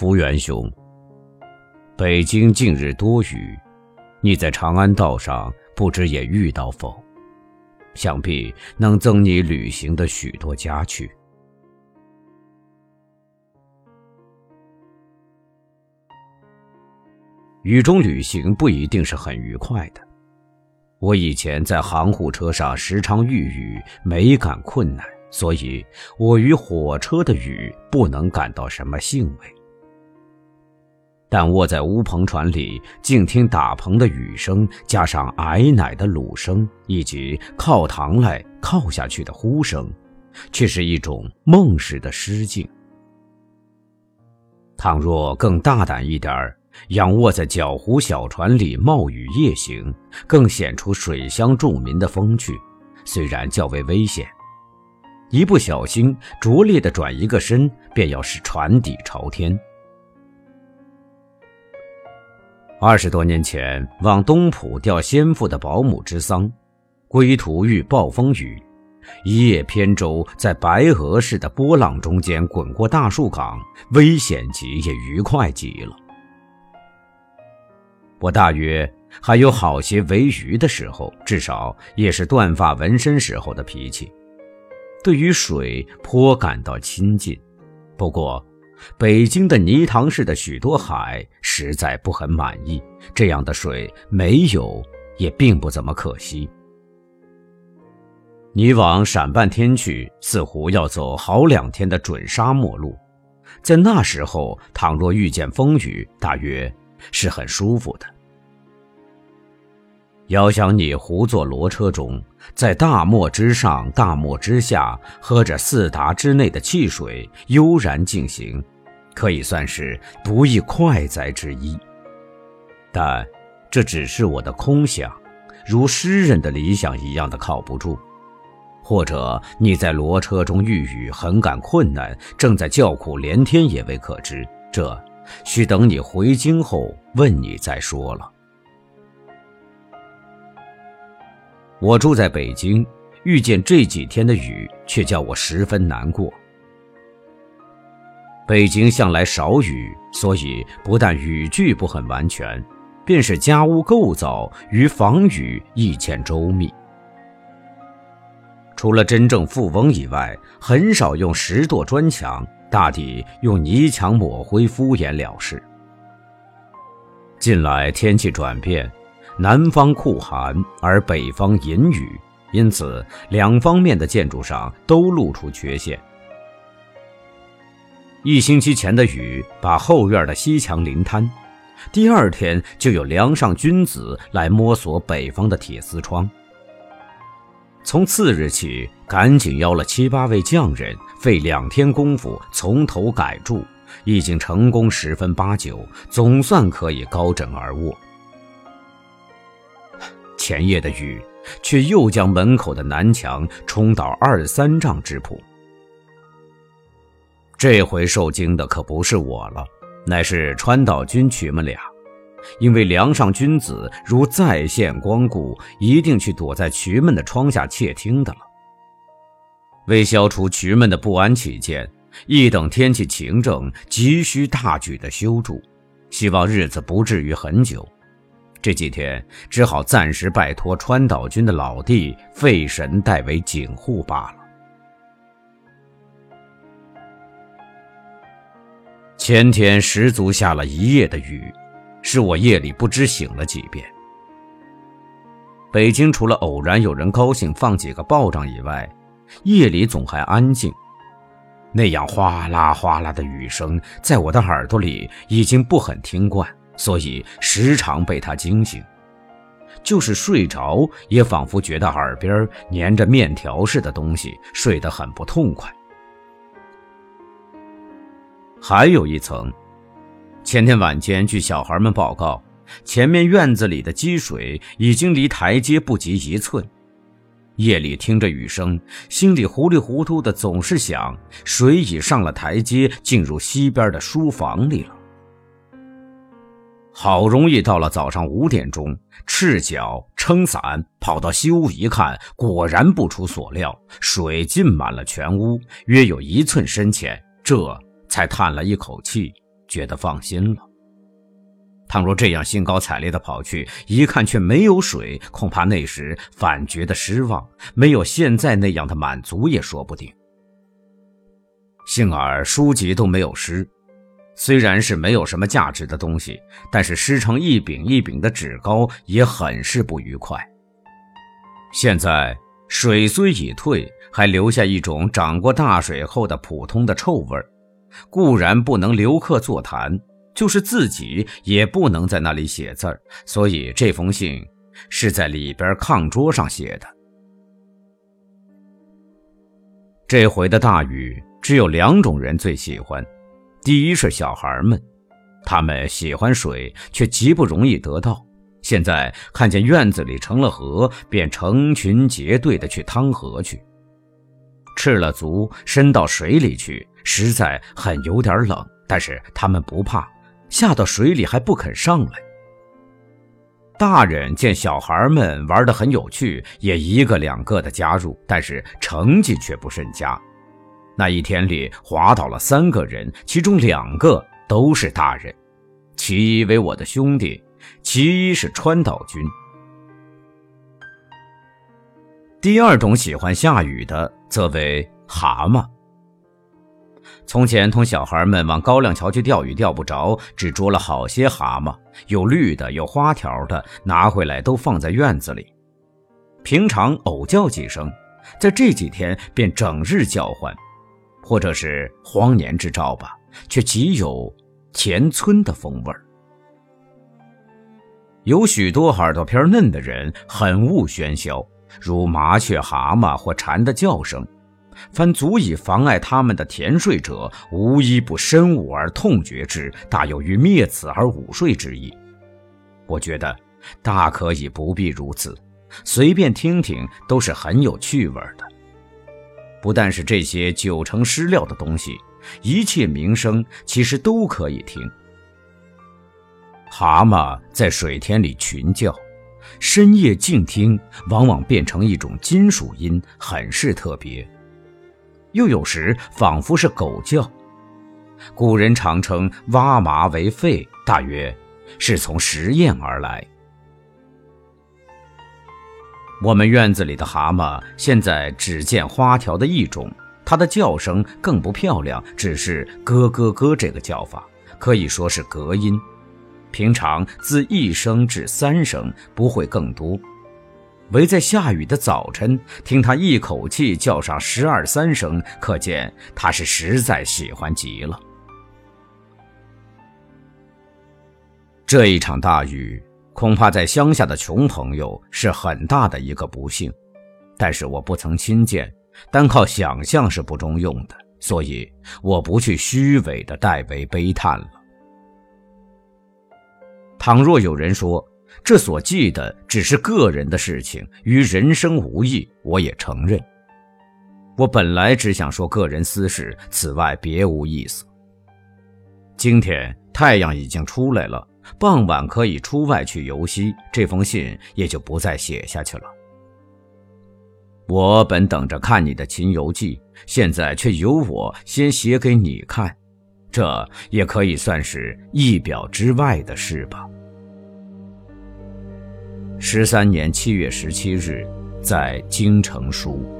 福元兄，北京近日多雨，你在长安道上不知也遇到否？想必能增你旅行的许多佳趣。雨中旅行不一定是很愉快的。我以前在航护车上时常遇雨，没感困难，所以我与火车的雨不能感到什么兴味。但卧在乌篷船里，静听打篷的雨声，加上矮奶的卤声，以及靠堂来靠下去的呼声，却是一种梦似的诗境。倘若更大胆一点儿。仰卧在脚湖小船里冒雨夜行，更显出水乡重民的风趣，虽然较为危险，一不小心拙劣的转一个身，便要使船底朝天。二十多年前往东浦吊先父的保姆之丧，归途遇暴风雨，一叶扁舟在白鹅似的波浪中间滚过大树港，危险极也愉快极了。我大约还有好些为鱼的时候，至少也是断发纹身时候的脾气，对于水颇感到亲近。不过，北京的泥塘似的许多海实在不很满意，这样的水没有也并不怎么可惜。你往闪半天去，似乎要走好两天的准沙漠路，在那时候，倘若遇见风雨，大约。是很舒服的。遥想你胡坐骡车中，在大漠之上、大漠之下，喝着四达之内的汽水，悠然进行，可以算是不亦快哉之一。但这只是我的空想，如诗人的理想一样的靠不住。或者你在骡车中遇雨，很感困难，正在叫苦连天，也未可知。这。需等你回京后问你再说了。我住在北京，遇见这几天的雨，却叫我十分难过。北京向来少雨，所以不但雨具不很完全，便是家屋构造与防雨亦欠周密。除了真正富翁以外，很少用石垛砖墙。大抵用泥墙抹灰敷衍了事。近来天气转变，南方酷寒，而北方阴雨，因此两方面的建筑上都露出缺陷。一星期前的雨把后院的西墙淋瘫，第二天就有梁上君子来摸索北方的铁丝窗。从次日起，赶紧邀了七八位匠人，费两天功夫从头改筑，已经成功十分八九，总算可以高枕而卧。前夜的雨，却又将门口的南墙冲倒二三丈之谱。这回受惊的可不是我了，乃是川岛君取们俩。因为梁上君子如再现光顾，一定去躲在渠们的窗下窃听的了。为消除渠们的不安起见，一等天气晴正，急需大举的修筑，希望日子不至于很久。这几天只好暂时拜托川岛君的老弟费神代为警护罢了。前天十足下了一夜的雨。是我夜里不知醒了几遍。北京除了偶然有人高兴放几个炮仗以外，夜里总还安静。那样哗啦哗啦的雨声，在我的耳朵里已经不很听惯，所以时常被它惊醒。就是睡着，也仿佛觉得耳边粘着面条似的东西，睡得很不痛快。还有一层。前天晚间，据小孩们报告，前面院子里的积水已经离台阶不及一寸。夜里听着雨声，心里糊里糊涂的，总是想水已上了台阶，进入西边的书房里了。好容易到了早上五点钟，赤脚撑伞跑到西屋一看，果然不出所料，水浸满了全屋，约有一寸深浅，这才叹了一口气。觉得放心了。倘若这样兴高采烈地跑去，一看却没有水，恐怕那时反觉得失望，没有现在那样的满足也说不定。幸而书籍都没有湿，虽然是没有什么价值的东西，但是湿成一饼一饼的纸膏也很是不愉快。现在水虽已退，还留下一种涨过大水后的普通的臭味固然不能留客座谈。就是自己也不能在那里写字儿，所以这封信是在里边炕桌上写的。这回的大雨只有两种人最喜欢，第一是小孩们，他们喜欢水，却极不容易得到。现在看见院子里成了河，便成群结队的去趟河去，赤了足伸到水里去，实在很有点冷，但是他们不怕。下到水里还不肯上来。大人见小孩们玩得很有趣，也一个两个的加入，但是成绩却不甚佳。那一天里滑倒了三个人，其中两个都是大人，其一为我的兄弟，其一是川岛君。第二种喜欢下雨的，则为蛤蟆。从前同小孩们往高粱桥去钓鱼，钓不着，只捉了好些蛤蟆，有绿的，有花条的，拿回来都放在院子里。平常偶叫几声，在这几天便整日叫唤，或者是荒年之兆吧，却极有田村的风味有许多耳朵偏嫩的人很恶喧嚣，如麻雀、蛤蟆或蝉的叫声。凡足以妨碍他们的甜睡者，无一不深恶而痛绝之，大有于灭此而午睡之意。我觉得大可以不必如此，随便听听都是很有趣味的。不但是这些九成失料的东西，一切名声其实都可以听。蛤蟆在水田里群叫，深夜静听，往往变成一种金属音，很是特别。又有时仿佛是狗叫，古人常称蛙麻为吠，大约是从实验而来。我们院子里的蛤蟆现在只见花条的一种，它的叫声更不漂亮，只是咯咯咯这个叫法，可以说是隔音，平常自一声至三声，不会更多。唯在下雨的早晨，听他一口气叫上十二三声，可见他是实在喜欢极了。这一场大雨，恐怕在乡下的穷朋友是很大的一个不幸，但是我不曾亲见，单靠想象是不中用的，所以我不去虚伪的代为悲叹了。倘若有人说，这所记的只是个人的事情，与人生无异。我也承认，我本来只想说个人私事，此外别无意思。今天太阳已经出来了，傍晚可以出外去游溪，这封信也就不再写下去了。我本等着看你的秦游记，现在却由我先写给你看，这也可以算是意表之外的事吧。十三年七月十七日，在京城书。